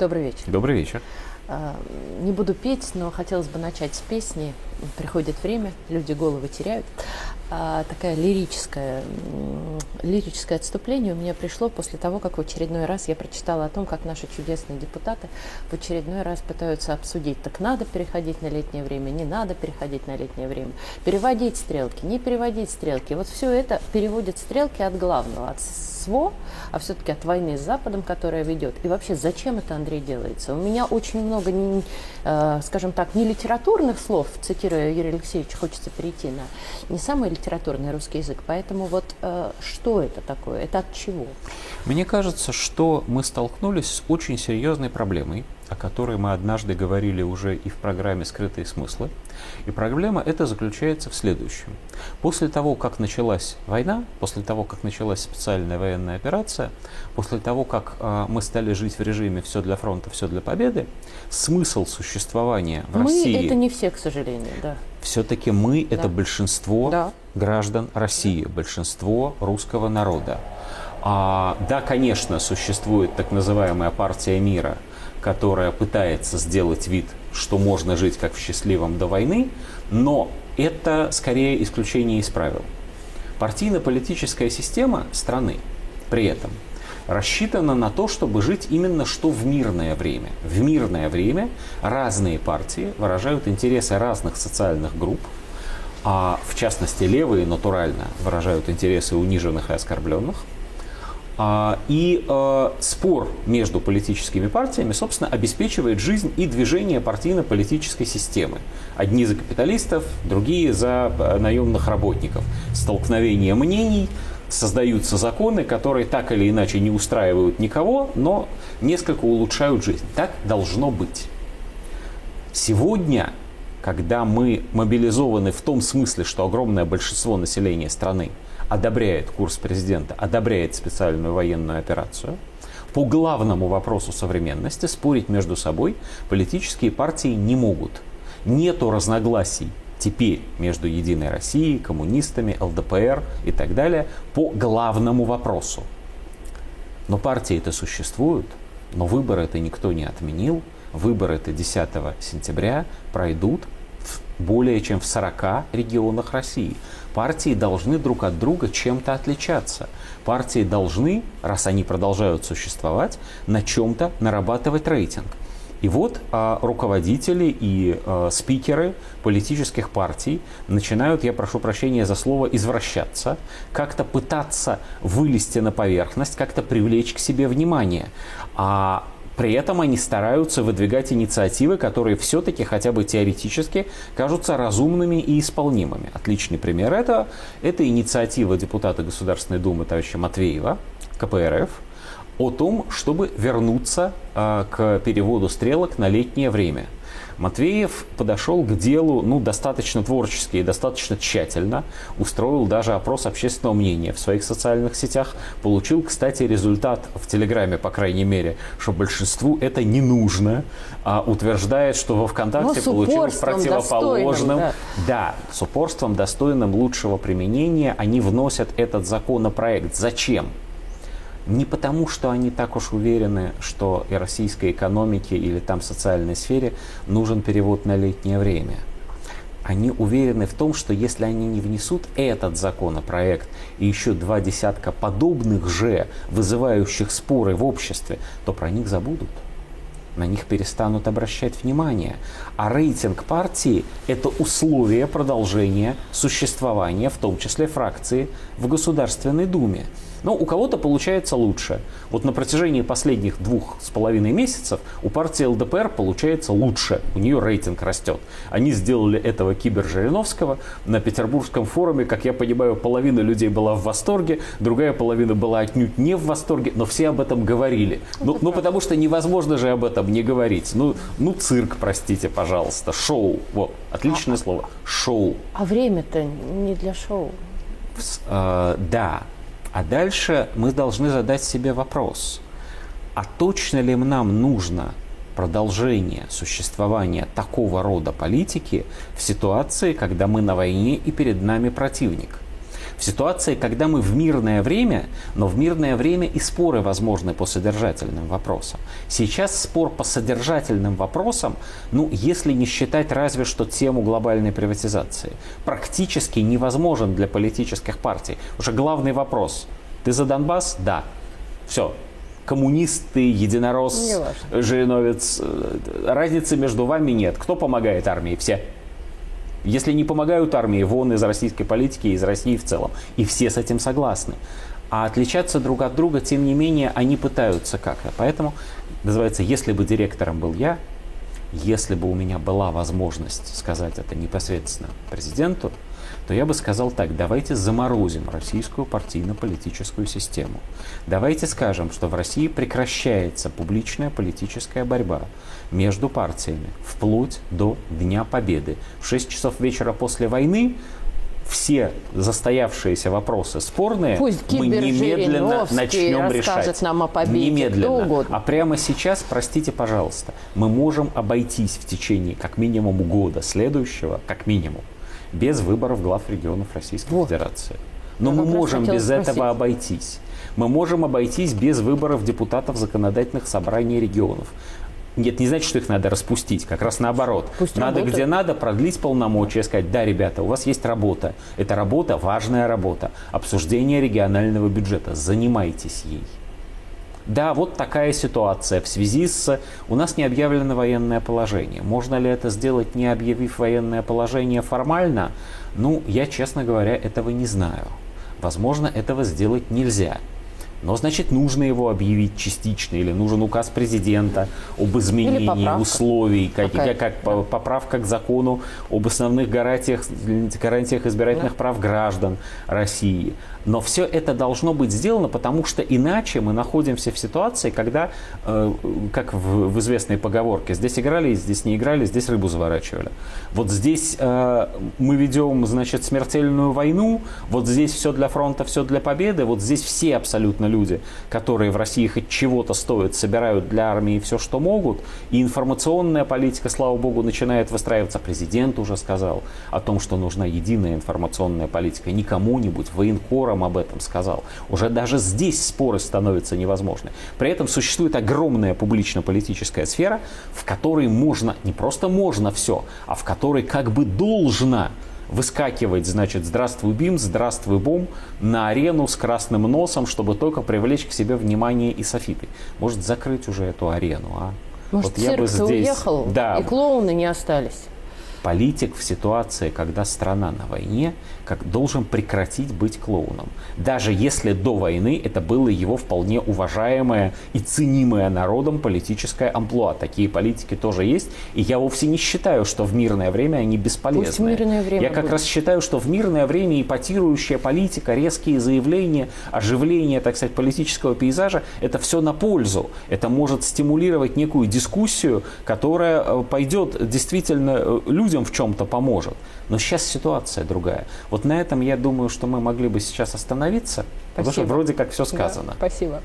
Добрый вечер. Добрый вечер. А, не буду петь, но хотелось бы начать с песни. Приходит время, люди головы теряют. А, такая лирическая, лирическое отступление у меня пришло после того, как в очередной раз я прочитала о том, как наши чудесные депутаты в очередной раз пытаются обсудить, так надо переходить на летнее время, не надо переходить на летнее время, переводить стрелки, не переводить стрелки. Вот все это переводит стрелки от главного, от СВО, а все-таки от войны с Западом, которая ведет. И вообще, зачем это, Андрей, делается? У меня очень много, э, скажем так, не литературных слов, цитируя Юрия Алексеевича, хочется перейти на не самый литературный русский язык. Поэтому вот э, что это такое? Это от чего? Мне кажется, что мы столкнулись с очень серьезной проблемой, о которой мы однажды говорили уже и в программе «Скрытые смыслы». И проблема эта заключается в следующем. После того, как началась война, после того, как началась специальная военная операция, после того, как э, мы стали жить в режиме «все для фронта, все для победы», смысл существования в мы России... Мы это не все, к сожалению, да. Все-таки мы да. – это большинство да. граждан России, большинство русского народа. А, да, конечно, существует так называемая партия мира, которая пытается сделать вид, что можно жить как в счастливом до войны, но это скорее исключение из правил. Партийно-политическая система страны при этом рассчитана на то, чтобы жить именно что в мирное время. В мирное время разные партии выражают интересы разных социальных групп, а в частности левые натурально выражают интересы униженных и оскорбленных – и э, спор между политическими партиями, собственно, обеспечивает жизнь и движение партийно-политической системы. Одни за капиталистов, другие за э, наемных работников. Столкновение мнений, создаются законы, которые так или иначе не устраивают никого, но несколько улучшают жизнь. Так должно быть. Сегодня, когда мы мобилизованы в том смысле, что огромное большинство населения страны – одобряет курс президента, одобряет специальную военную операцию, по главному вопросу современности спорить между собой политические партии не могут. Нету разногласий теперь между Единой Россией, коммунистами, ЛДПР и так далее по главному вопросу. Но партии это существуют, но выборы это никто не отменил. Выборы это 10 сентября пройдут более чем в 40 регионах России. Партии должны друг от друга чем-то отличаться. Партии должны, раз они продолжают существовать, на чем-то нарабатывать рейтинг. И вот а, руководители и а, спикеры политических партий начинают, я прошу прощения за слово, извращаться, как-то пытаться вылезти на поверхность, как-то привлечь к себе внимание. А при этом они стараются выдвигать инициативы, которые все-таки хотя бы теоретически кажутся разумными и исполнимыми. Отличный пример этого – это инициатива депутата Государственной Думы товарища Матвеева, КПРФ, о том, чтобы вернуться э, к переводу стрелок на летнее время – Матвеев подошел к делу ну, достаточно творчески и достаточно тщательно, устроил даже опрос общественного мнения в своих социальных сетях, получил, кстати, результат в Телеграме, по крайней мере, что большинству это не нужно, а утверждает, что во ВКонтакте получилось противоположным. Да. да, с упорством, достойным лучшего применения, они вносят этот законопроект. Зачем? Не потому, что они так уж уверены, что и российской экономике или там социальной сфере нужен перевод на летнее время. Они уверены в том, что если они не внесут этот законопроект и еще два десятка подобных же, вызывающих споры в обществе, то про них забудут на них перестанут обращать внимание. А рейтинг партии – это условие продолжения существования, в том числе фракции, в Государственной Думе. Но у кого-то получается лучше. Вот на протяжении последних двух с половиной месяцев у партии ЛДПР получается лучше. У нее рейтинг растет. Они сделали этого Кибер Жириновского на Петербургском форуме. Как я понимаю, половина людей была в восторге, другая половина была отнюдь не в восторге, но все об этом говорили. Ну, ну потому что невозможно же об этом не говорить. Ну, ну цирк, простите, пожалуйста, шоу. Вот, отличное а, слово. Шоу. А время-то не для шоу. Э, да, а дальше мы должны задать себе вопрос, а точно ли нам нужно продолжение существования такого рода политики в ситуации, когда мы на войне и перед нами противник? В ситуации, когда мы в мирное время, но в мирное время и споры возможны по содержательным вопросам. Сейчас спор по содержательным вопросам, ну, если не считать разве что тему глобальной приватизации, практически невозможен для политических партий. Уже главный вопрос. Ты за Донбасс? Да. Все, коммунисты, единорос, Жириновец. Э, разницы между вами нет. Кто помогает армии? Все. Если не помогают армии, вон из российской политики, из России в целом. И все с этим согласны. А отличаться друг от друга, тем не менее, они пытаются как-то. Поэтому, называется, если бы директором был я, если бы у меня была возможность сказать это непосредственно президенту, то я бы сказал так, давайте заморозим российскую партийно-политическую систему. Давайте скажем, что в России прекращается публичная политическая борьба между партиями вплоть до Дня Победы. В 6 часов вечера после войны все застоявшиеся вопросы спорные Пусть мы немедленно начнем решать. нам о победе. Немедленно. А прямо сейчас, простите, пожалуйста, мы можем обойтись в течение как минимум года следующего, как минимум, без выборов глав регионов Российской вот. Федерации. Но Я мы можем без спросить. этого обойтись. Мы можем обойтись без выборов депутатов законодательных собраний регионов. Нет, не значит, что их надо распустить, как раз наоборот. Пусть надо, работают. где надо, продлить полномочия, сказать, да, ребята, у вас есть работа. Это работа, важная работа. Обсуждение регионального бюджета. Занимайтесь ей. Да, вот такая ситуация в связи с... У нас не объявлено военное положение. Можно ли это сделать, не объявив военное положение формально? Ну, я, честно говоря, этого не знаю. Возможно, этого сделать нельзя. Но, значит, нужно его объявить частично, или нужен указ президента об изменении условий, как, как, как поправка к закону об основных гарантиях, гарантиях избирательных да. прав граждан России. Но все это должно быть сделано, потому что иначе мы находимся в ситуации, когда, э, как в, в известной поговорке, здесь играли, здесь не играли, здесь рыбу заворачивали. Вот здесь э, мы ведем, значит, смертельную войну, вот здесь все для фронта, все для победы, вот здесь все абсолютно люди, которые в России хоть чего-то стоят, собирают для армии все, что могут, и информационная политика, слава богу, начинает выстраиваться. Президент уже сказал о том, что нужна единая информационная политика, не кому-нибудь, военкор Форум об этом сказал. Уже даже здесь споры становятся невозможны. При этом существует огромная публично-политическая сфера, в которой можно, не просто можно все, а в которой как бы должно выскакивать, значит, здравствуй БИМ, здравствуй БОМ на арену с красным носом, чтобы только привлечь к себе внимание и софиты. Может, закрыть уже эту арену, а? Может, вот я бы здесь... уехал, да. и клоуны не остались политик в ситуации, когда страна на войне, как должен прекратить быть клоуном. Даже если до войны это было его вполне уважаемое и ценимое народом политическое амплуа. Такие политики тоже есть. И я вовсе не считаю, что в мирное время они бесполезны. Пусть мирное время я как будет. раз считаю, что в мирное время ипотирующая политика, резкие заявления, оживление, так сказать, политического пейзажа, это все на пользу. Это может стимулировать некую дискуссию, которая э, пойдет действительно э, людям людям в чем-то поможет. Но сейчас ситуация другая. Вот на этом я думаю, что мы могли бы сейчас остановиться, Спасибо. потому что вроде как все сказано. Да, спасибо.